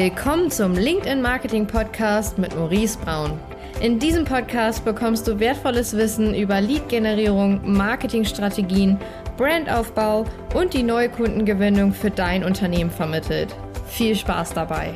Willkommen zum LinkedIn Marketing Podcast mit Maurice Braun. In diesem Podcast bekommst du wertvolles Wissen über Lead-Generierung, Marketingstrategien, Brandaufbau und die neue Kundengewinnung für dein Unternehmen vermittelt. Viel Spaß dabei!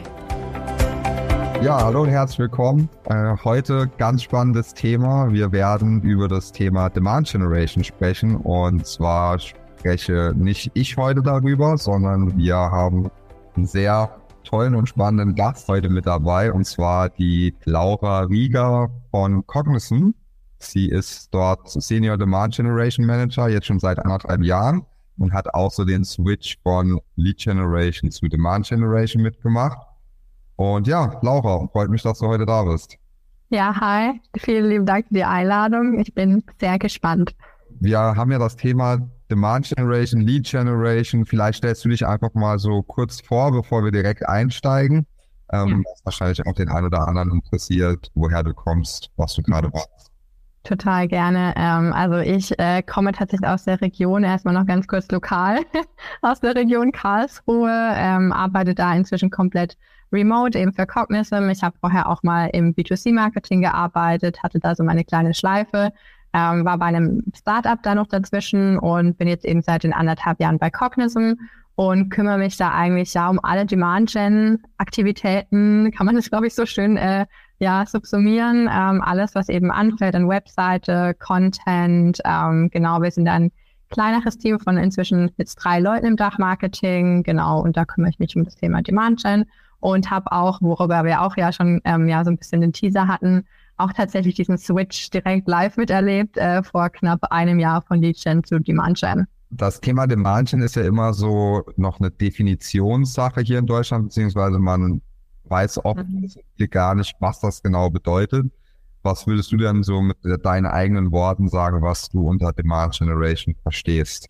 Ja, hallo und herzlich willkommen. Äh, heute ganz spannendes Thema. Wir werden über das Thema Demand Generation sprechen und zwar spreche nicht ich heute darüber, sondern wir haben einen sehr tollen und spannenden Gast heute mit dabei, und zwar die Laura Rieger von Cognizant. Sie ist dort Senior Demand Generation Manager, jetzt schon seit anderthalb Jahren und hat auch so den Switch von Lead Generation zu Demand Generation mitgemacht. Und ja, Laura, freut mich, dass du heute da bist. Ja, hi. Vielen lieben Dank für die Einladung. Ich bin sehr gespannt. Wir haben ja das Thema Demand Generation, Lead Generation. Vielleicht stellst du dich einfach mal so kurz vor, bevor wir direkt einsteigen. Ähm, ja. Was wahrscheinlich auch den einen oder anderen interessiert, woher du kommst, was du gerade machst. Total gerne. Ähm, also ich äh, komme tatsächlich aus der Region, erstmal noch ganz kurz lokal, aus der Region Karlsruhe, ähm, arbeite da inzwischen komplett remote, eben für Cognism. Ich habe vorher auch mal im B2C-Marketing gearbeitet, hatte da so meine kleine Schleife, ähm, war bei einem Startup da noch dazwischen und bin jetzt eben seit den anderthalb Jahren bei Cognism und kümmere mich da eigentlich ja um alle Demand-Gen-Aktivitäten, kann man das glaube ich so schön äh, ja subsumieren, ähm, alles was eben anfällt an Webseite, Content, ähm, genau, wir sind dann kleineres Team von inzwischen jetzt drei Leuten im Dachmarketing, genau, und da kümmere ich mich um das Thema Demand Gen und habe auch, worüber wir auch ja schon ähm, ja so ein bisschen den Teaser hatten, auch tatsächlich diesen Switch direkt live miterlebt äh, vor knapp einem Jahr von Lead Gen zu Demand Gen. Das Thema Demand Gen ist ja immer so noch eine Definitionssache hier in Deutschland, beziehungsweise man weiß oft mhm. gar nicht, was das genau bedeutet. Was würdest du denn so mit deinen eigenen Worten sagen, was du unter Demand Generation verstehst?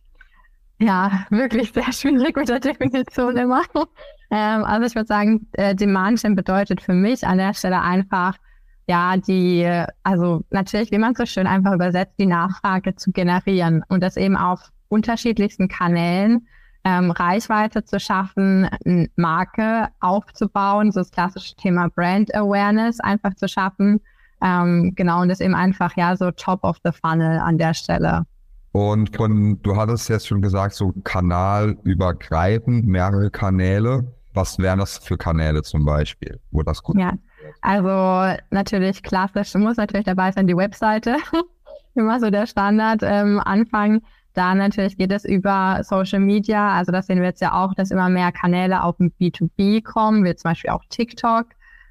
Ja, wirklich sehr schwierig mit der Definition immer. Ähm, also ich würde sagen, äh, Demand Gen bedeutet für mich an der Stelle einfach, ja, die, also natürlich, wie man so schön einfach übersetzt, die Nachfrage zu generieren und das eben auf unterschiedlichsten Kanälen ähm, Reichweite zu schaffen, eine Marke aufzubauen, so das klassische Thema Brand Awareness einfach zu schaffen. Ähm, genau, und das eben einfach ja so top of the funnel an der Stelle. Und von, du hattest jetzt schon gesagt, so kanalübergreifend, mehrere Kanäle. Was wären das für Kanäle zum Beispiel, wo das gut Ja, also natürlich klassisch, muss natürlich dabei sein, die Webseite. Immer so der Standard ähm, Anfang. Da natürlich geht es über Social Media. Also das sehen wir jetzt ja auch, dass immer mehr Kanäle auf dem B2B kommen, wie zum Beispiel auch TikTok,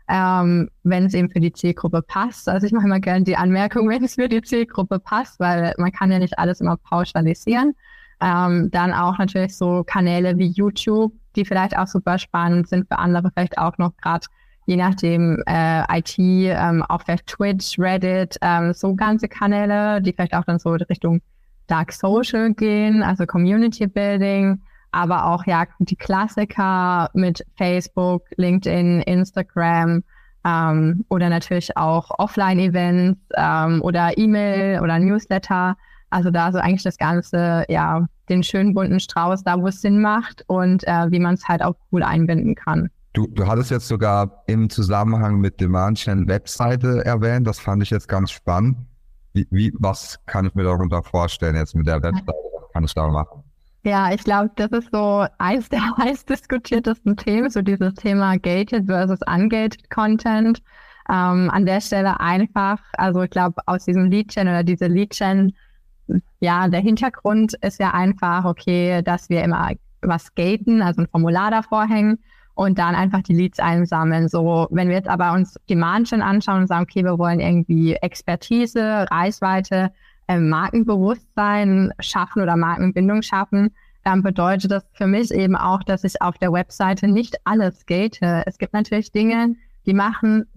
ähm, wenn es eben für die Zielgruppe passt. Also ich mache immer gerne die Anmerkung, wenn es für die Zielgruppe passt, weil man kann ja nicht alles immer pauschalisieren. Ähm, dann auch natürlich so Kanäle wie YouTube, die vielleicht auch super spannend sind, für andere vielleicht auch noch gerade je nachdem äh, IT, ähm, auch vielleicht Twitch, Reddit, ähm, so ganze Kanäle, die vielleicht auch dann so Richtung Dark Social gehen, also Community Building, aber auch ja die Klassiker mit Facebook, LinkedIn, Instagram ähm, oder natürlich auch Offline-Events ähm, oder E-Mail oder Newsletter. Also da so eigentlich das Ganze, ja, den schönen bunten Strauß, da wo es Sinn macht und äh, wie man es halt auch cool einbinden kann. Du, du hattest jetzt sogar im Zusammenhang mit Demand Gen Webseite erwähnt. Das fand ich jetzt ganz spannend. Wie, wie, was kann ich mir darunter vorstellen jetzt mit der Webseite? Was kann ich da machen? Ja, ich glaube, das ist so eins der heiß diskutiertesten Themen, so dieses Thema gated versus ungated Content. Ähm, an der Stelle einfach, also ich glaube, aus diesem Lead-Gen oder diese Lead-Gen, ja, der Hintergrund ist ja einfach, okay, dass wir immer was gaten, also ein Formular davor hängen und dann einfach die Leads einsammeln. So, wenn wir jetzt aber uns Demand schon anschauen und sagen, okay, wir wollen irgendwie Expertise, Reichweite, äh, Markenbewusstsein schaffen oder Markenbindung schaffen, dann bedeutet das für mich eben auch, dass ich auf der Webseite nicht alles gate. Es gibt natürlich Dinge, die machen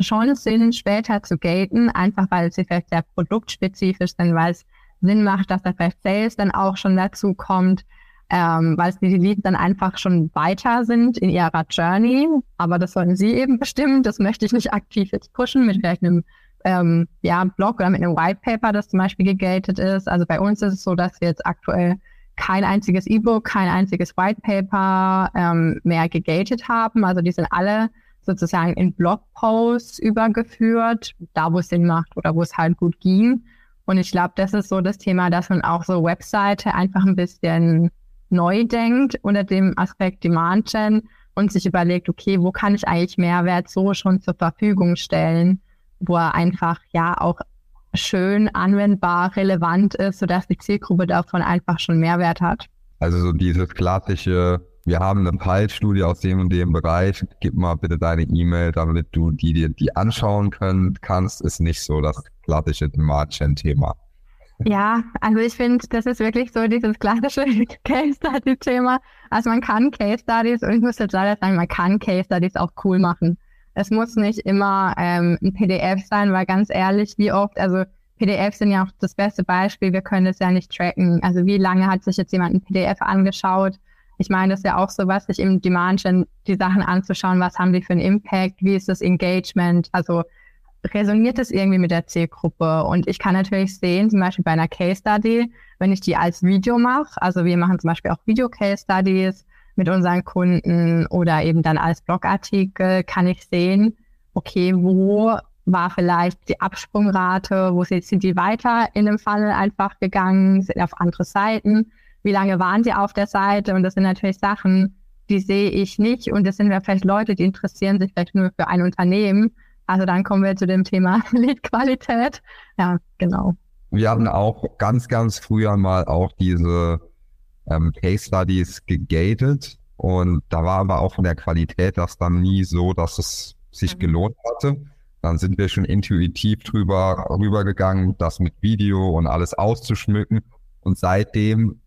schon Sinn, später zu gaten, einfach weil sie vielleicht sehr produktspezifisch sind, weil es Sinn macht, dass da vielleicht Sales dann auch schon dazu kommt ähm, weil die Leads dann einfach schon weiter sind in ihrer Journey. Aber das sollen sie eben bestimmen. Das möchte ich nicht aktiv jetzt pushen mit vielleicht einem ähm, ja, Blog oder mit einem White Paper, das zum Beispiel gegated ist. Also bei uns ist es so, dass wir jetzt aktuell kein einziges E-Book, kein einziges White Paper ähm, mehr gegated haben. Also die sind alle sozusagen in Blogposts übergeführt, da wo es Sinn macht oder wo es halt gut ging. Und ich glaube, das ist so das Thema, dass man auch so Webseite einfach ein bisschen neu denkt unter dem Aspekt Demand Gen und sich überlegt, okay, wo kann ich eigentlich Mehrwert so schon zur Verfügung stellen, wo er einfach ja auch schön anwendbar, relevant ist, sodass die Zielgruppe davon einfach schon Mehrwert hat. Also so dieses klassische, wir haben eine Fallstudie aus dem und dem Bereich, gib mal bitte deine E-Mail, damit du die dir die anschauen können kannst, ist nicht so das klassische Demand-Gen-Thema. Ja, also ich finde, das ist wirklich so dieses klassische Case Study Thema. Also man kann Case Studies und ich muss jetzt leider sagen, man kann Case Studies auch cool machen. Es muss nicht immer ähm, ein PDF sein, weil ganz ehrlich, wie oft, also PDFs sind ja auch das beste Beispiel, wir können es ja nicht tracken. Also wie lange hat sich jetzt jemand ein PDF angeschaut? Ich meine, das ist ja auch so was, sich im Demand die Sachen anzuschauen, was haben die für einen Impact, wie ist das Engagement, also resoniert es irgendwie mit der Zielgruppe? Und ich kann natürlich sehen, zum Beispiel bei einer Case Study, wenn ich die als Video mache, also wir machen zum Beispiel auch Video-Case Studies mit unseren Kunden oder eben dann als Blogartikel, kann ich sehen, okay, wo war vielleicht die Absprungrate, wo sind die weiter in dem Funnel einfach gegangen, sind auf andere Seiten, wie lange waren sie auf der Seite und das sind natürlich Sachen, die sehe ich nicht und das sind ja vielleicht Leute, die interessieren sich vielleicht nur für ein Unternehmen also dann kommen wir zu dem Thema Leadqualität. Ja, genau. Wir hatten auch ganz, ganz früher mal auch diese ähm, Case Studies gegated und da war aber auch von der Qualität das dann nie so, dass es sich mhm. gelohnt hatte. Dann sind wir schon intuitiv drüber rübergegangen, das mit Video und alles auszuschmücken. Und seitdem,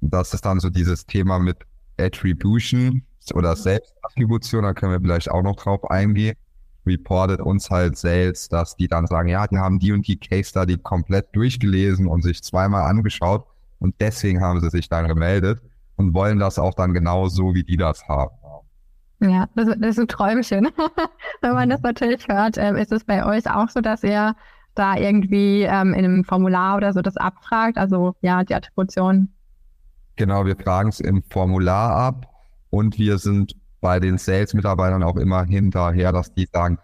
das ist dann so dieses Thema mit Attribution oder mhm. Selbstattribution, da können wir vielleicht auch noch drauf eingehen reportet uns halt Sales, dass die dann sagen, ja, die haben die und die Case Study komplett durchgelesen und sich zweimal angeschaut und deswegen haben sie sich dann gemeldet und wollen das auch dann genau so, wie die das haben. Ja, das, das ist ein Träumchen. Wenn man das natürlich hört, ähm, ist es bei euch auch so, dass ihr da irgendwie ähm, in einem Formular oder so das abfragt? Also ja, die Attribution. Genau, wir fragen es im Formular ab und wir sind bei den Sales-Mitarbeitern auch immer hinterher, dass die sagen,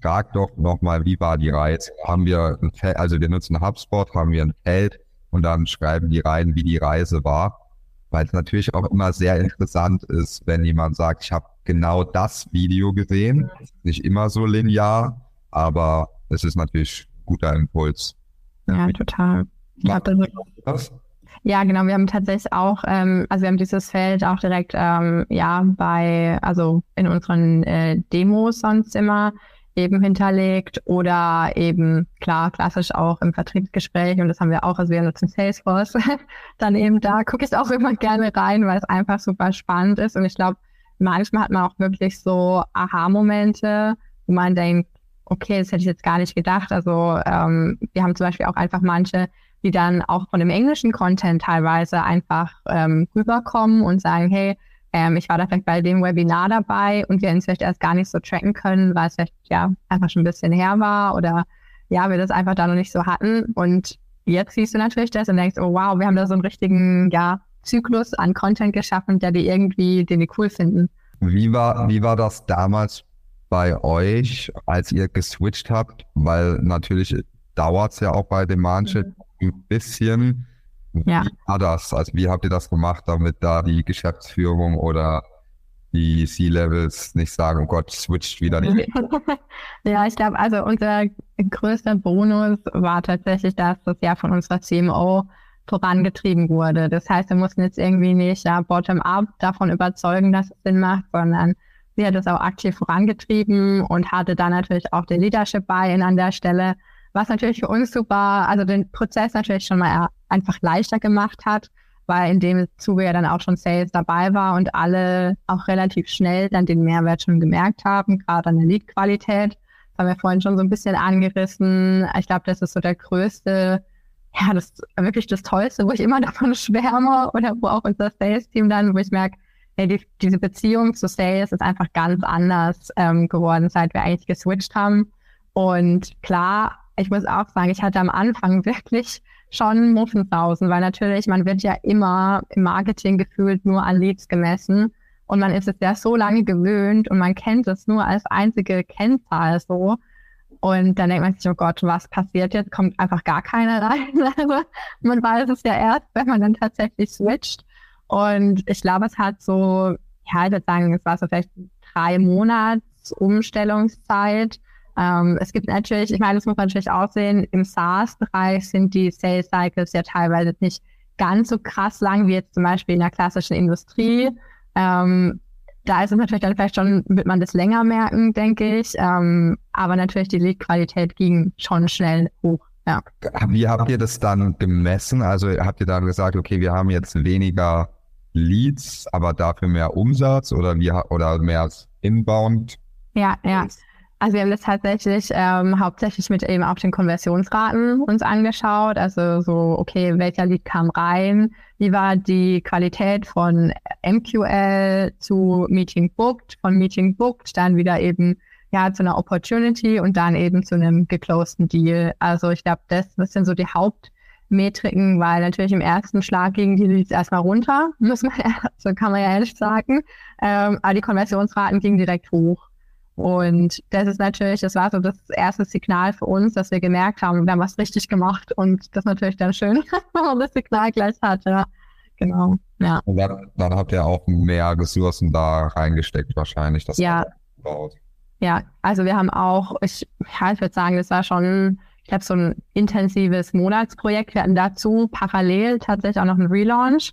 frag doch nochmal, wie war die Reise? Haben wir ein Feld, also wir nutzen HubSpot, haben wir ein Feld und dann schreiben die rein, wie die Reise war. Weil es natürlich auch immer sehr interessant ist, wenn jemand sagt, ich habe genau das Video gesehen. Nicht immer so linear, aber es ist natürlich guter Impuls. Ja, total. Ja, das, ja, genau. Wir haben tatsächlich auch, ähm, also wir haben dieses Feld auch direkt, ähm, ja, bei, also in unseren äh, Demos sonst immer eben hinterlegt oder eben, klar, klassisch auch im Vertriebsgespräch und das haben wir auch, also wir nutzen Salesforce, dann eben da gucke ich auch immer gerne rein, weil es einfach super spannend ist und ich glaube, manchmal hat man auch wirklich so Aha-Momente, wo man denkt, okay, das hätte ich jetzt gar nicht gedacht. Also ähm, wir haben zum Beispiel auch einfach manche, die dann auch von dem englischen Content teilweise einfach ähm, rüberkommen und sagen, hey, ähm, ich war da vielleicht bei dem Webinar dabei und wir uns vielleicht erst gar nicht so tracken können, weil es vielleicht ja einfach schon ein bisschen her war oder ja, wir das einfach da noch nicht so hatten. Und jetzt siehst du natürlich das und denkst, oh wow, wir haben da so einen richtigen, ja, Zyklus an Content geschaffen, der die irgendwie, den die cool finden. Wie war, wie war das damals bei euch, als ihr geswitcht habt? Weil natürlich dauert es ja auch bei Demand mhm ein bisschen. Ja. Wie war das? Also wie habt ihr das gemacht, damit da die Geschäftsführung oder die C-Levels nicht sagen, oh Gott, switcht wieder nicht. ja, ich glaube, also unser größter Bonus war tatsächlich, dass das ja von unserer CMO vorangetrieben wurde. Das heißt, wir mussten jetzt irgendwie nicht ja, bottom-up davon überzeugen, dass es Sinn macht, sondern sie hat es auch aktiv vorangetrieben und hatte dann natürlich auch den Leadership Buy-in an der Stelle was natürlich für uns super, also den Prozess natürlich schon mal einfach leichter gemacht hat, weil in dem Zuge ja dann auch schon Sales dabei war und alle auch relativ schnell dann den Mehrwert schon gemerkt haben, gerade an der Lead-Qualität. Das haben wir vorhin schon so ein bisschen angerissen. Ich glaube, das ist so der größte, ja, das wirklich das Tollste, wo ich immer davon schwärme oder wo auch unser Sales-Team dann, wo ich merke, hey, die, diese Beziehung zu Sales ist einfach ganz anders ähm, geworden, seit wir eigentlich geswitcht haben. Und klar, ich muss auch sagen, ich hatte am Anfang wirklich schon Muffensausen, weil natürlich, man wird ja immer im Marketing gefühlt nur an Leads gemessen und man ist es ja so lange gewöhnt und man kennt es nur als einzige Kennzahl so. Und dann denkt man sich, oh Gott, was passiert jetzt? Kommt einfach gar keiner rein. Also man weiß es ja erst, wenn man dann tatsächlich switcht. Und ich glaube, es hat so, ja, ich würde sagen, es war so vielleicht drei Monats Umstellungszeit. Ähm, es gibt natürlich, ich meine, das muss man natürlich auch sehen, im SaaS-Bereich sind die Sales Cycles ja teilweise nicht ganz so krass lang wie jetzt zum Beispiel in der klassischen Industrie. Ähm, da ist es natürlich dann vielleicht schon, wird man das länger merken, denke ich. Ähm, aber natürlich die Lead-Qualität ging schon schnell hoch. Ja. Wie habt ihr das dann gemessen? Also habt ihr dann gesagt, okay, wir haben jetzt weniger Leads, aber dafür mehr Umsatz oder wie oder mehr Inbound? Ja, ja. Also wir haben das tatsächlich ähm, hauptsächlich mit eben auch den Konversionsraten uns angeschaut. Also so, okay, welcher Lead kam rein? Wie war die Qualität von MQL zu Meeting Booked, von Meeting Booked dann wieder eben ja zu einer Opportunity und dann eben zu einem geclosten Deal. Also ich glaube, das, sind so die Hauptmetriken, weil natürlich im ersten Schlag gingen die Leads erstmal runter, muss man so kann man ja ehrlich sagen. Ähm, aber die Konversionsraten gingen direkt hoch. Und das ist natürlich, das war so das erste Signal für uns, dass wir gemerkt haben, wir haben was richtig gemacht und das ist natürlich dann schön, wenn man das Signal gleich hat, ja. Genau, ja. Und dann, dann habt ihr auch mehr Ressourcen da reingesteckt wahrscheinlich, das ja. aufgebaut. Ja, also wir haben auch, ich, ja, ich würde sagen, das war schon, ich glaube, so ein intensives Monatsprojekt. Wir hatten dazu parallel tatsächlich auch noch einen Relaunch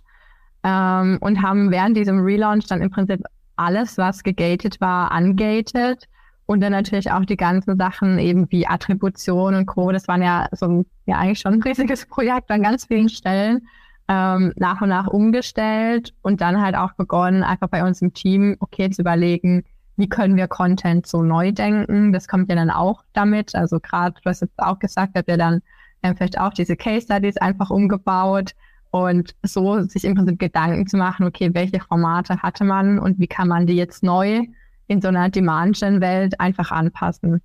ähm, und haben während diesem Relaunch dann im Prinzip alles, was gegated war, ungated. Und dann natürlich auch die ganzen Sachen eben wie Attribution und Co. Das waren ja so ein, ja eigentlich schon ein riesiges Projekt an ganz vielen Stellen. Ähm, nach und nach umgestellt und dann halt auch begonnen, einfach bei uns im Team, okay, zu überlegen, wie können wir Content so neu denken. Das kommt ja dann auch damit. Also gerade, du hast jetzt auch gesagt, habt ihr dann ähm, vielleicht auch diese Case Studies einfach umgebaut. Und so sich im Prinzip Gedanken zu machen, okay, welche Formate hatte man und wie kann man die jetzt neu in so einer Demand-Gen-Welt einfach anpassen.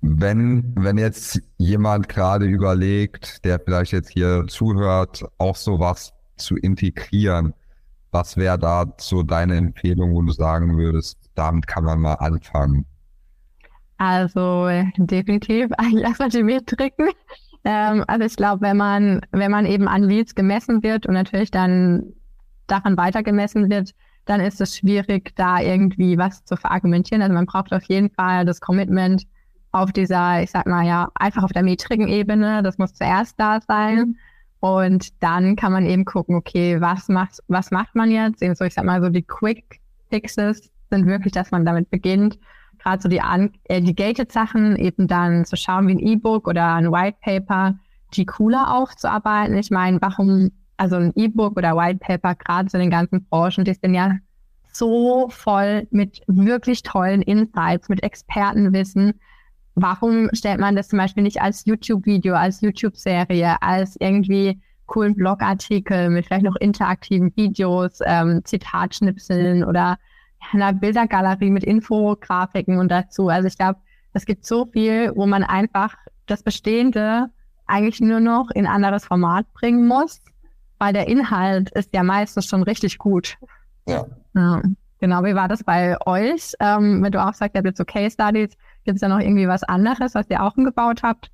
Wenn, wenn jetzt jemand gerade überlegt, der vielleicht jetzt hier zuhört, auch sowas zu integrieren, was wäre da so deine Empfehlung, wo du sagen würdest, damit kann man mal anfangen? Also definitiv eigentlich erstmal die Metriken. Ähm, also ich glaube, wenn man, wenn man eben an Leads gemessen wird und natürlich dann daran weiter gemessen wird, dann ist es schwierig, da irgendwie was zu verargumentieren. Also man braucht auf jeden Fall das Commitment auf dieser, ich sag mal ja, einfach auf der metrigen Ebene. Das muss zuerst da sein. Und dann kann man eben gucken, okay, was macht, was macht man jetzt? Eben so, ich sag mal so die Quick Fixes sind wirklich, dass man damit beginnt, gerade so die, äh, die gated Sachen eben dann zu schauen wie ein E-Book oder ein White Paper, die cooler aufzuarbeiten. Ich meine, warum, also ein E-Book oder White Paper, gerade so in den ganzen Branchen, die sind ja so voll mit wirklich tollen Insights, mit Expertenwissen. Warum stellt man das zum Beispiel nicht als YouTube-Video, als YouTube-Serie, als irgendwie coolen Blogartikel mit vielleicht noch interaktiven Videos, ähm, Zitatschnipseln oder einer Bildergalerie mit Infografiken und dazu. Also ich glaube, es gibt so viel, wo man einfach das Bestehende eigentlich nur noch in anderes Format bringen muss, weil der Inhalt ist ja meistens schon richtig gut. Ja. ja. Genau, wie war das bei euch? Ähm, wenn du auch sagst, ihr habt jetzt so Case Studies, gibt es da noch irgendwie was anderes, was ihr auch umgebaut habt?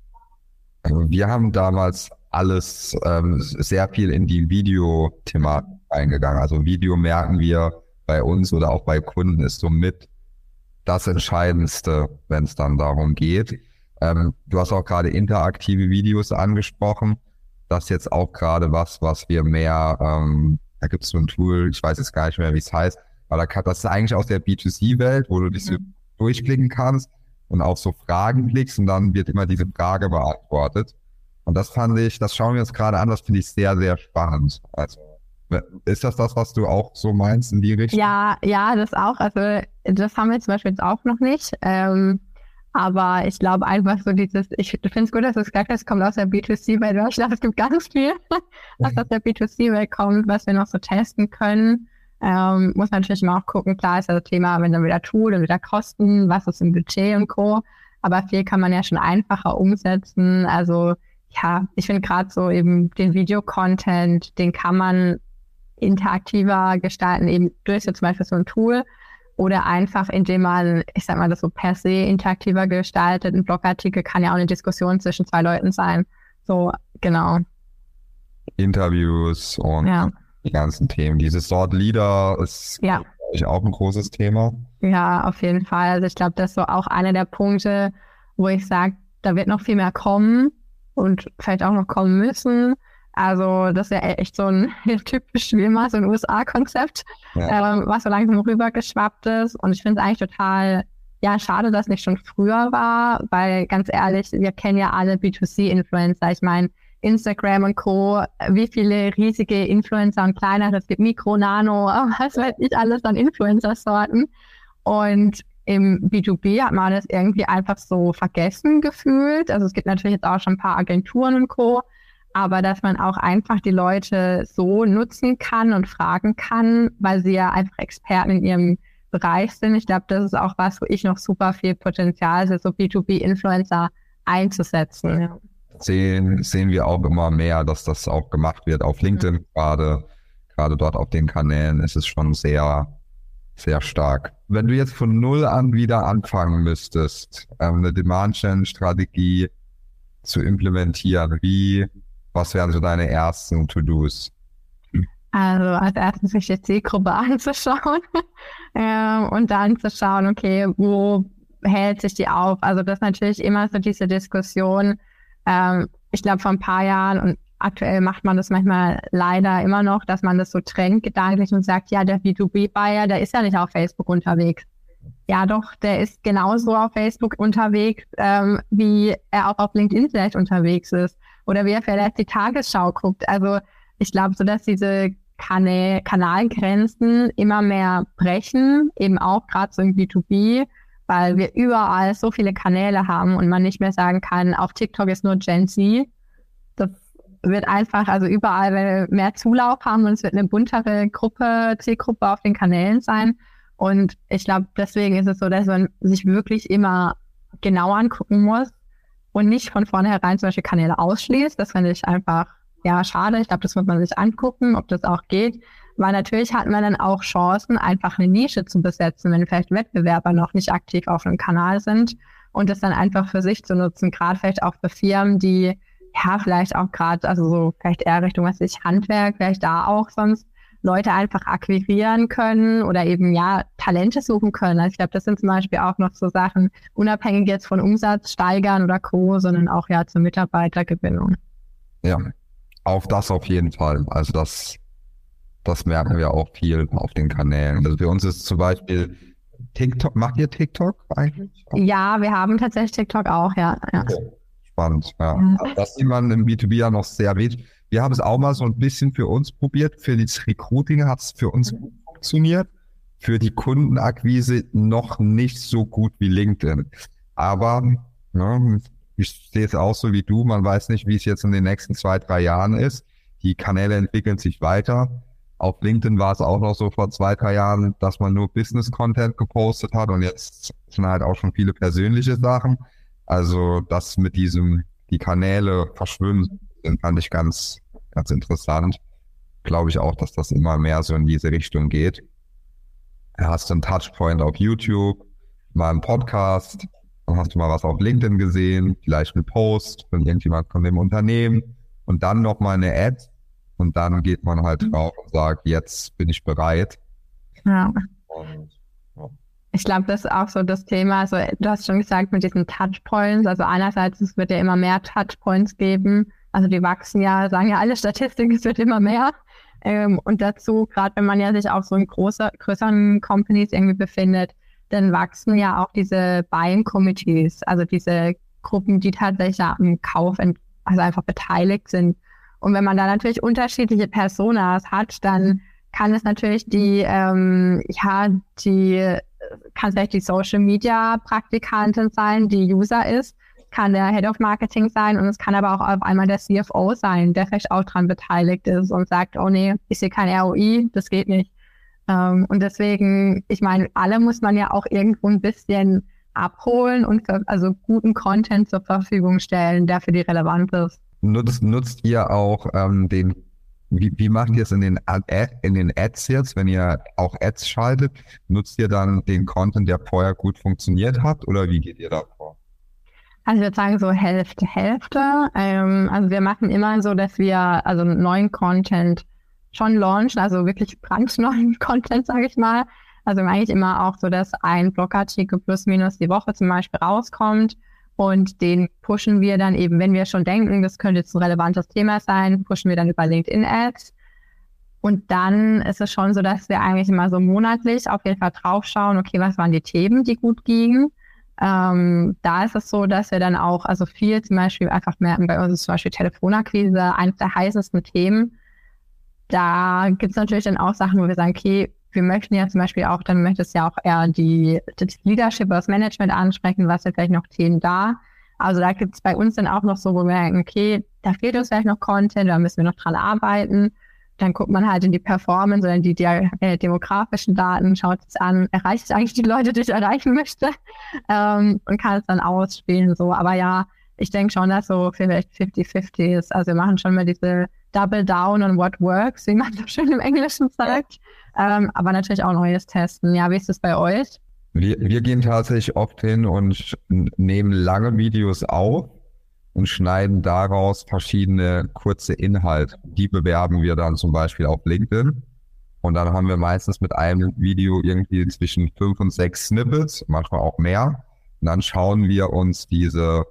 Also wir haben damals alles ähm, sehr viel in die Videothematik eingegangen. Also Video merken wir, bei uns oder auch bei Kunden ist somit das Entscheidendste, wenn es dann darum geht. Ähm, du hast auch gerade interaktive Videos angesprochen. Das ist jetzt auch gerade was, was wir mehr, ähm, da gibt es so ein Tool, ich weiß jetzt gar nicht mehr, wie es heißt, aber da kann, das ist eigentlich aus der B2C-Welt, wo du dich so mhm. durchklicken kannst und auf so Fragen klickst und dann wird immer diese Frage beantwortet. Und das fand ich, das schauen wir uns gerade an, das finde ich sehr, sehr spannend. Also ist das das, was du auch so meinst in die Richtung? Ja, ja, das auch. Also das haben wir zum Beispiel jetzt auch noch nicht. Ähm, aber ich glaube einfach so dieses, ich finde es gut, dass du es gesagt hast, kommt aus der B2C-Welt. Ich glaube, es gibt ganz viel, was aus der B2C-Welt kommt, was wir noch so testen können. Ähm, muss natürlich immer auch gucken, klar ist das Thema, wenn dann wieder Tool und wieder Kosten, was ist im Budget und Co. Aber viel kann man ja schon einfacher umsetzen. Also ja, ich finde gerade so eben den Videocontent, den kann man interaktiver gestalten, eben durch so zum Beispiel so ein Tool oder einfach, indem man, ich sag mal, das so per se interaktiver gestaltet. Ein Blogartikel kann ja auch eine Diskussion zwischen zwei Leuten sein. So, genau. Interviews und ja. die ganzen Themen. Dieses Thought Leader ist ja. ich, auch ein großes Thema. Ja, auf jeden Fall. Also ich glaube, das ist so auch einer der Punkte, wo ich sage, da wird noch viel mehr kommen und vielleicht auch noch kommen müssen. Also das ist ja echt so ein typisch wie immer so ein USA-Konzept, ja. ähm, was so langsam rübergeschwappt ist. Und ich finde es eigentlich total ja, schade, dass nicht schon früher war, weil ganz ehrlich, wir kennen ja alle B2C-Influencer. Ich meine, Instagram und Co., wie viele riesige Influencer und kleinere, es gibt Mikro, Nano, was weiß ich alles an Influencer-Sorten. Und im B2B hat man das irgendwie einfach so vergessen gefühlt. Also es gibt natürlich jetzt auch schon ein paar Agenturen und Co., aber dass man auch einfach die Leute so nutzen kann und fragen kann, weil sie ja einfach Experten in ihrem Bereich sind. Ich glaube, das ist auch was, wo ich noch super viel Potenzial sehe, so B2B-Influencer einzusetzen. Ja. Sehen, sehen wir auch immer mehr, dass das auch gemacht wird. Auf LinkedIn mhm. gerade, gerade dort auf den Kanälen ist es schon sehr, sehr stark. Wenn du jetzt von Null an wieder anfangen müsstest, ähm, eine Demand-Gen-Strategie zu implementieren, wie, was wären so deine ersten To-Dos? Also als erstes sich die Zielgruppe anzuschauen äh, und dann zu schauen, okay, wo hält sich die auf? Also das ist natürlich immer so diese Diskussion. Ähm, ich glaube, vor ein paar Jahren und aktuell macht man das manchmal leider immer noch, dass man das so trennt gedanklich und sagt, ja, der B2B-Buyer, der ist ja nicht auf Facebook unterwegs. Ja, doch, der ist genauso auf Facebook unterwegs, ähm, wie er auch auf LinkedIn vielleicht unterwegs ist oder wie er vielleicht die Tagesschau guckt. Also ich glaube so, dass diese Kanä Kanalgrenzen immer mehr brechen, eben auch gerade so im B2B, weil wir überall so viele Kanäle haben und man nicht mehr sagen kann, auf TikTok ist nur Gen Z. Das wird einfach, also überall, wenn wir mehr Zulauf haben und es wird eine buntere Gruppe, Zielgruppe auf den Kanälen sein. Und ich glaube, deswegen ist es so, dass man sich wirklich immer genau angucken muss und nicht von vornherein zum Beispiel Kanäle ausschließt. Das finde ich einfach ja, schade. Ich glaube, das muss man sich angucken, ob das auch geht. Weil natürlich hat man dann auch Chancen, einfach eine Nische zu besetzen, wenn vielleicht Wettbewerber noch nicht aktiv auf einem Kanal sind und das dann einfach für sich zu nutzen, gerade vielleicht auch für Firmen, die ja vielleicht auch gerade, also so vielleicht eher Richtung, was ich Handwerk, vielleicht da auch sonst Leute einfach akquirieren können oder eben ja Talente suchen können. Also ich glaube, das sind zum Beispiel auch noch so Sachen, unabhängig jetzt von Umsatz steigern oder Co., sondern auch ja zur Mitarbeitergewinnung. Ja, auf das auf jeden Fall. Also das, das merken wir auch viel auf den Kanälen. Also für uns ist zum Beispiel TikTok, macht ihr TikTok eigentlich? Ja, wir haben tatsächlich TikTok auch, ja. ja. Okay. Spannend, ja. ja. Das sieht man im B2B ja noch sehr wenig. Wir haben es auch mal so ein bisschen für uns probiert. Für das Recruiting hat es für uns gut funktioniert. Für die Kundenakquise noch nicht so gut wie LinkedIn. Aber ne, ich sehe es auch so wie du. Man weiß nicht, wie es jetzt in den nächsten zwei, drei Jahren ist. Die Kanäle entwickeln sich weiter. Auf LinkedIn war es auch noch so vor zwei, drei Jahren, dass man nur Business-Content gepostet hat und jetzt sind halt auch schon viele persönliche Sachen. Also das mit diesem, die Kanäle verschwimmen, fand ich ganz, ganz interessant. Glaube ich auch, dass das immer mehr so in diese Richtung geht. Du hast einen Touchpoint auf YouTube, mal einen Podcast, dann hast du mal was auf LinkedIn gesehen, vielleicht einen Post von irgendjemand von dem Unternehmen und dann nochmal eine Ad und dann geht man halt mhm. drauf und sagt, jetzt bin ich bereit. Ja. Und, ja. Ich glaube, das ist auch so das Thema. Also, du hast schon gesagt, mit diesen Touchpoints. Also, einerseits, es wird ja immer mehr Touchpoints geben. Also, die wachsen ja, sagen ja alle Statistiken, es wird immer mehr. Ähm, und dazu, gerade wenn man ja sich auch so in großer, größeren Companies irgendwie befindet, dann wachsen ja auch diese Buying Committees, also diese Gruppen, die tatsächlich am Kauf also einfach beteiligt sind. Und wenn man da natürlich unterschiedliche Personas hat, dann kann es natürlich die, ähm, ja, die, kann vielleicht die Social Media Praktikantin sein, die User ist, kann der Head of Marketing sein und es kann aber auch auf einmal der CFO sein, der vielleicht auch dran beteiligt ist und sagt, oh nee, ich sehe kein ROI, das geht nicht. Ähm, und deswegen, ich meine, alle muss man ja auch irgendwo ein bisschen abholen und für, also guten Content zur Verfügung stellen, der für die relevant ist. nutzt, nutzt ihr auch ähm, den, wie, wie macht ihr es in den, Ad, in den Ads jetzt, wenn ihr auch Ads schaltet? Nutzt ihr dann den Content, der vorher gut funktioniert hat oder wie geht ihr da? Also ich würde sagen so Hälfte, Hälfte. Ähm, also wir machen immer so, dass wir also neuen Content schon launchen, also wirklich brandneuen Content, sage ich mal. Also eigentlich immer auch so, dass ein Blogartikel plus minus die Woche zum Beispiel rauskommt und den pushen wir dann eben, wenn wir schon denken, das könnte jetzt ein relevantes Thema sein, pushen wir dann über LinkedIn-Ads. Und dann ist es schon so, dass wir eigentlich immer so monatlich auf jeden Fall draufschauen, okay, was waren die Themen, die gut gingen. Ähm, da ist es so, dass wir dann auch, also viel zum Beispiel einfach merken, bei uns ist zum Beispiel Telefonakquise eines der heißesten Themen. Da gibt es natürlich dann auch Sachen, wo wir sagen, okay, wir möchten ja zum Beispiel auch, dann möchtest ja auch eher die, das Leadership das Management ansprechen, was ja vielleicht noch Themen da. Also da gibt es bei uns dann auch noch so, wo wir merken, okay, da fehlt uns vielleicht noch Content, da müssen wir noch dran arbeiten. Dann guckt man halt in die Performance oder in die, äh, demografischen Daten, schaut es an, erreicht es eigentlich die Leute, die ich erreichen möchte ähm, und kann es dann ausspielen. so. Aber ja, ich denke schon, dass so vielleicht 50-50 ist. Also wir machen schon mal diese Double Down on what works, wie man so schön im Englischen sagt. Ähm, aber natürlich auch Neues testen. Ja, wie ist es bei euch? Wir, wir gehen tatsächlich oft hin und nehmen lange Videos auf und schneiden daraus verschiedene kurze Inhalte. Die bewerben wir dann zum Beispiel auf LinkedIn. Und dann haben wir meistens mit einem Video irgendwie zwischen fünf und sechs Snippets, manchmal auch mehr. Und dann schauen wir uns diese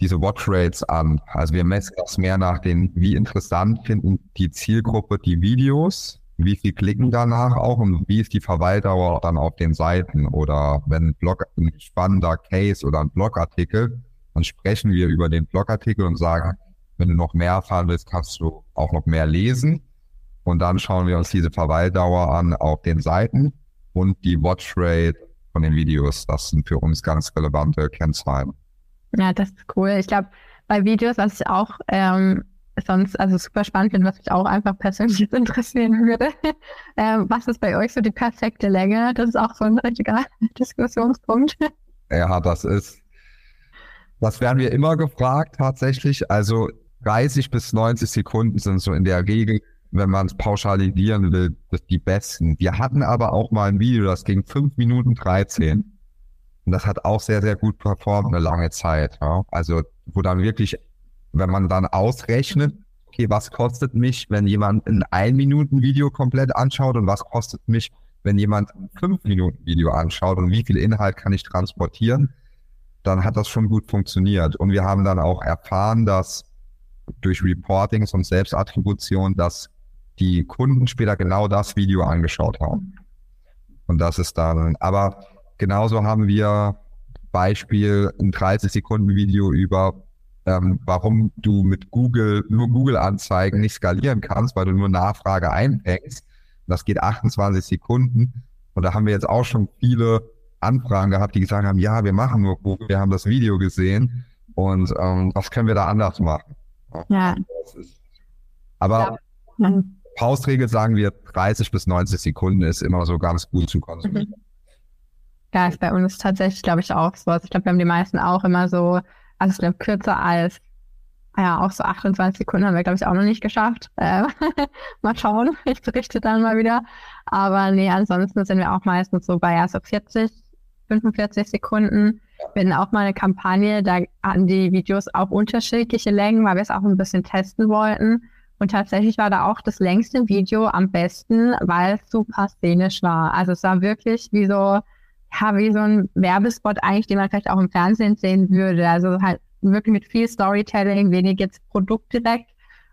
diese Watchrates an. Also wir messen das mehr nach den, wie interessant finden die Zielgruppe die Videos, wie viel klicken danach auch und wie ist die Verweildauer dann auf den Seiten oder wenn ein, Blog, ein spannender Case oder ein Blogartikel, dann sprechen wir über den Blogartikel und sagen, wenn du noch mehr erfahren willst, kannst du auch noch mehr lesen. Und dann schauen wir uns diese Verweildauer an auf den Seiten und die Watchrate von den Videos. Das sind für uns ganz relevante Kennzahlen. Ja, das ist cool. Ich glaube, bei Videos, was ich auch ähm, sonst also super spannend finde, was mich auch einfach persönlich interessieren würde. ähm, was ist bei euch so die perfekte Länge? Das ist auch so ein richtiger Diskussionspunkt. Ja, das ist, das werden wir immer gefragt tatsächlich. Also 30 bis 90 Sekunden sind so in der Regel, wenn man es pauschalisieren will, die besten. Wir hatten aber auch mal ein Video, das ging 5 Minuten 13. Und das hat auch sehr, sehr gut performt eine lange Zeit. Ja. Also wo dann wirklich, wenn man dann ausrechnet, okay, was kostet mich, wenn jemand ein ein Minuten Video komplett anschaut und was kostet mich, wenn jemand ein fünf Minuten Video anschaut und wie viel Inhalt kann ich transportieren, dann hat das schon gut funktioniert. Und wir haben dann auch erfahren, dass durch Reportings und Selbstattribution, dass die Kunden später genau das Video angeschaut haben. Und das ist dann, aber Genauso haben wir Beispiel ein 30 Sekunden Video über, ähm, warum du mit Google, nur Google-Anzeigen nicht skalieren kannst, weil du nur Nachfrage einfängst. Das geht 28 Sekunden. Und da haben wir jetzt auch schon viele Anfragen gehabt, die gesagt haben, ja, wir machen nur Google, wir haben das Video gesehen und ähm, was können wir da anders machen? Ja. aber ja. Faustregel sagen wir 30 bis 90 Sekunden ist immer so ganz gut zu konsumieren. Mhm. Ja, ist bei uns tatsächlich, glaube ich, auch so. Also ich glaube, wir haben die meisten auch immer so, also ich glaube, kürzer als, ja, auch so 28 Sekunden haben wir, glaube ich, auch noch nicht geschafft. Äh, mal schauen, ich berichte dann mal wieder. Aber nee, ansonsten sind wir auch meistens so bei ja, so 40, 45 Sekunden. Wir hatten auch mal eine Kampagne, da hatten die Videos auch unterschiedliche Längen, weil wir es auch ein bisschen testen wollten. Und tatsächlich war da auch das längste Video am besten, weil es super szenisch war. Also es war wirklich wie so, ja, wie so ein Werbespot eigentlich, den man vielleicht auch im Fernsehen sehen würde. Also halt wirklich mit viel Storytelling, wenig jetzt Produkt direkt.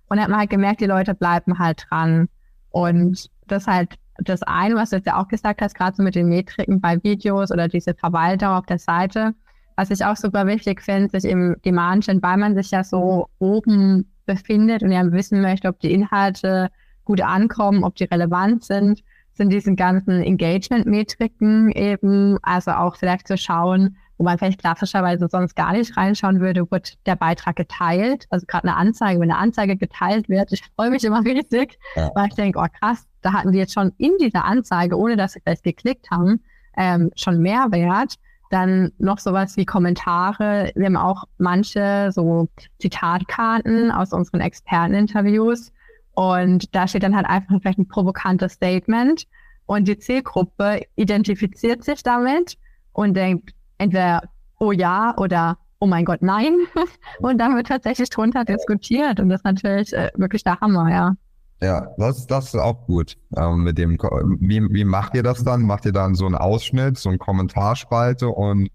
Und hat man halt gemerkt, die Leute bleiben halt dran. Und das halt das eine, was du jetzt ja auch gesagt hast, gerade so mit den Metriken bei Videos oder diese Verwaltung auf der Seite, was ich auch super wichtig finde, sich im Demand, weil man sich ja so oben befindet und ja wissen möchte, ob die Inhalte gut ankommen, ob die relevant sind, sind diesen ganzen Engagement-Metriken eben, also auch vielleicht zu schauen, wo man vielleicht klassischerweise sonst gar nicht reinschauen würde, wird der Beitrag geteilt. Also gerade eine Anzeige, wenn eine Anzeige geteilt wird, ich freue mich immer riesig, ja. weil ich denke, oh krass, da hatten wir jetzt schon in dieser Anzeige, ohne dass sie vielleicht geklickt haben, ähm, schon Mehrwert. Dann noch sowas wie Kommentare. Wir haben auch manche so Zitatkarten aus unseren Experteninterviews. Und da steht dann halt einfach vielleicht ein provokantes Statement. Und die Zielgruppe identifiziert sich damit und denkt entweder, oh ja, oder oh mein Gott, nein. Und dann wird tatsächlich drunter diskutiert. Und das ist natürlich äh, wirklich der Hammer, ja. Ja, das, das ist auch gut. Ähm, mit dem, wie, wie macht ihr das dann? Macht ihr dann so einen Ausschnitt, so eine Kommentarspalte und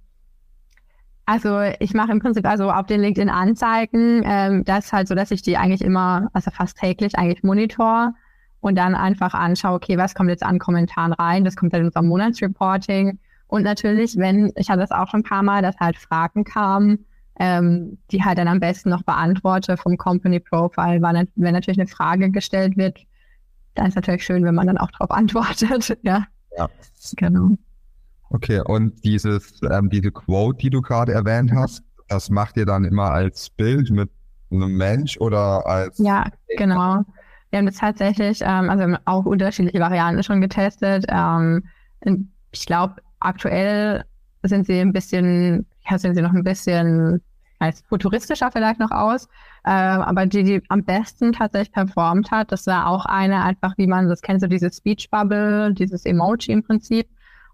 also ich mache im Prinzip also auf den LinkedIn-Anzeigen, ähm, das ist halt so, dass ich die eigentlich immer, also fast täglich eigentlich monitor und dann einfach anschaue, okay, was kommt jetzt an Kommentaren rein? Das kommt dann in unser Monatsreporting. Und natürlich, wenn, ich hatte das auch schon ein paar Mal, dass halt Fragen kamen, ähm, die halt dann am besten noch beantworte vom Company Profile, weil wenn natürlich eine Frage gestellt wird, dann ist natürlich schön, wenn man dann auch darauf antwortet. ja. ja. Genau. Okay, und dieses, ähm, diese Quote, die du gerade erwähnt hast, das macht ihr dann immer als Bild mit einem Mensch oder als. Ja, genau. Wir haben das tatsächlich, ähm, also auch unterschiedliche Varianten schon getestet. Ähm, ich glaube, aktuell sind sie ein bisschen, ja, sind sie noch ein bisschen als futuristischer vielleicht noch aus. Äh, aber die, die am besten tatsächlich performt hat, das war auch eine einfach, wie man das kennt, so diese Speech Bubble, dieses Emoji im Prinzip.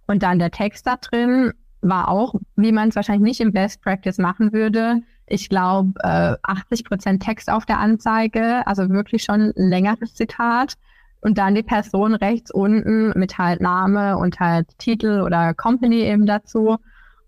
Und dann der Text da drin war auch, wie man es wahrscheinlich nicht im Best Practice machen würde. Ich glaube, äh, 80 Prozent Text auf der Anzeige, also wirklich schon ein längeres Zitat. Und dann die Person rechts unten mit halt Name und halt Titel oder Company eben dazu.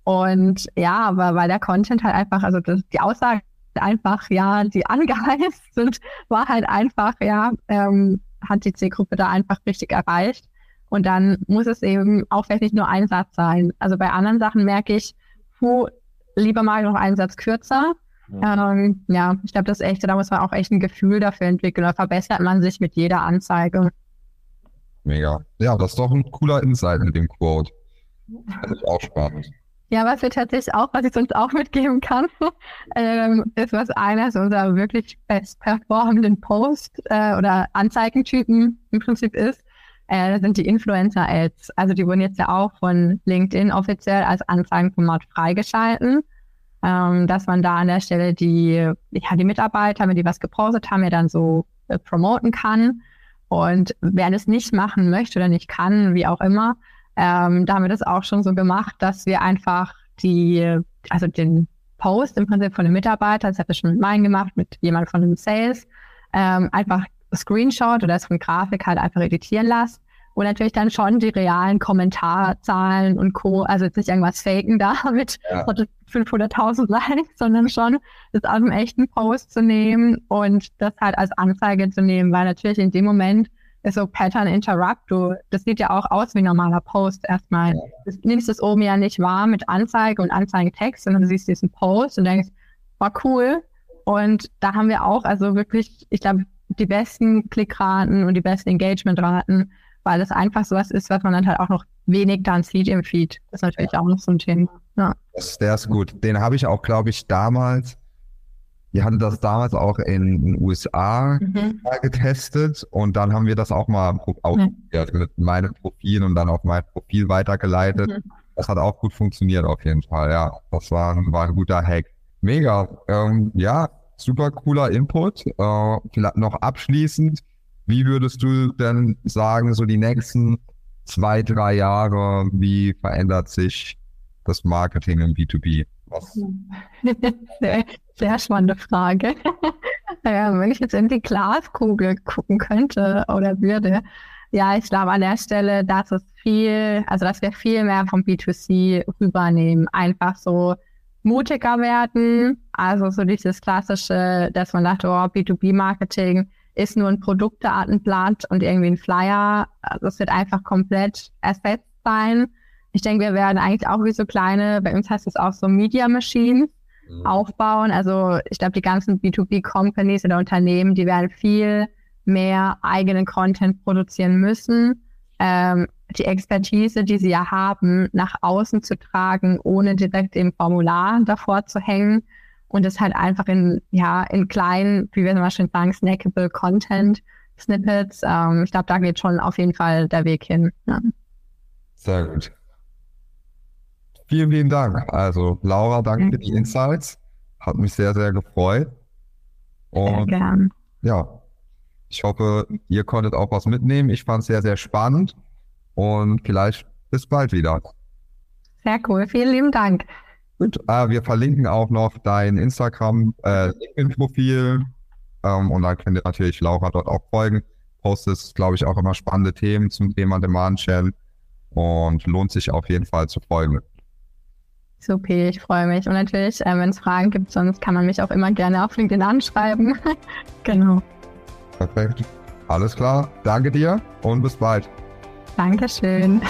Und ja, aber weil der Content halt einfach, also das, die Aussage einfach, ja, die angeheizt sind, war halt einfach, ja, ähm, hat die Zielgruppe da einfach richtig erreicht. Und dann muss es eben auch vielleicht nicht nur ein Satz sein. Also bei anderen Sachen merke ich, puh, lieber mal noch einen Satz kürzer. Ja, ähm, ja ich glaube, das ist echt, da muss man auch echt ein Gefühl dafür entwickeln. Da verbessert man sich mit jeder Anzeige. Mega. Ja, das ist doch ein cooler Insight mit dem Quote. Das ist auch spannend. Ja, was wir tatsächlich auch, was ich uns auch mitgeben kann, ähm, ist, was einer so unserer wirklich best performenden Post äh, oder Anzeigentypen im Prinzip ist. Äh, das sind die Influencer-Ads. Also die wurden jetzt ja auch von LinkedIn offiziell als Anzeigenformat freigeschalten, ähm, dass man da an der Stelle die, ja, die Mitarbeiter, wenn die was gepostet haben, ja dann so äh, promoten kann. Und wer das nicht machen möchte oder nicht kann, wie auch immer, ähm, da haben wir das auch schon so gemacht, dass wir einfach die, also den Post im Prinzip von dem Mitarbeiter, das habe ich schon mit meinen gemacht, mit jemand von dem Sales, ähm, einfach Screenshot oder das von Grafik halt einfach editieren lassen und natürlich dann schon die realen Kommentarzahlen und Co. Also jetzt nicht irgendwas faken da mit ja. 500.000 Likes, sondern schon das aus dem echten Post zu nehmen und das halt als Anzeige zu nehmen, weil natürlich in dem Moment ist so Pattern Interrupt. Du, das sieht ja auch aus wie ein normaler Post erstmal. Du nimmst es oben ja nicht wahr mit Anzeige und Anzeigetext, sondern du siehst diesen Post und denkst, war cool. Und da haben wir auch, also wirklich, ich glaube, die besten Klickraten und die besten Engagementraten, weil es einfach sowas ist, was man dann halt auch noch wenig dann sieht im Feed. Das ist natürlich ja. auch noch so ein Thema. Ja. Das, der ist gut. Den habe ich auch, glaube ich, damals wir hatten das damals auch in den USA mhm. getestet und dann haben wir das auch mal ausprobiert mhm. mit meinem Profil und dann auf mein Profil weitergeleitet. Mhm. Das hat auch gut funktioniert auf jeden Fall. Ja, das war, war ein guter Hack. Mega. Ähm, ja, super cooler Input. Äh, vielleicht noch abschließend. Wie würdest du denn sagen, so die nächsten zwei, drei Jahre, wie verändert sich das Marketing im B2B? Was? Sehr, sehr spannende Frage. ja, wenn ich jetzt in die Glaskugel gucken könnte oder würde, ja, ich glaube an der Stelle, dass es viel, also dass wir viel mehr vom B2C rübernehmen. Einfach so mutiger werden. Also so dieses klassische, dass man dachte, oh, B2B-Marketing ist nur ein Produkteartenblatt und irgendwie ein Flyer. Es wird einfach komplett ersetzt sein ich denke, wir werden eigentlich auch wie so kleine, bei uns heißt es auch so Media Machines mhm. aufbauen. Also ich glaube, die ganzen B2B-Companies oder Unternehmen, die werden viel mehr eigenen Content produzieren müssen. Ähm, die Expertise, die sie ja haben, nach außen zu tragen, ohne direkt im Formular davor zu hängen und es halt einfach in, ja, in kleinen, wie wir immer schon sagen, snackable Content Snippets. Ähm, ich glaube, da geht schon auf jeden Fall der Weg hin. Ja. Sehr gut vielen, vielen Dank. Also Laura, danke für die Insights. Hat mich sehr, sehr gefreut. Und sehr gern. ja, ich hoffe, ihr konntet auch was mitnehmen. Ich fand es sehr, sehr spannend und vielleicht bis bald wieder. Sehr cool. Vielen lieben Dank. Gut, äh, wir verlinken auch noch dein Instagram, äh, LinkedIn-Profil ähm, und dann könnt ihr natürlich Laura dort auch folgen. Postest, glaube ich, auch immer spannende Themen zum Thema Demand Gen und lohnt sich auf jeden Fall zu folgen. Super, ich freue mich. Und natürlich, äh, wenn es Fragen gibt, sonst kann man mich auch immer gerne auf LinkedIn anschreiben. genau. Perfekt. Alles klar. Danke dir und bis bald. Dankeschön.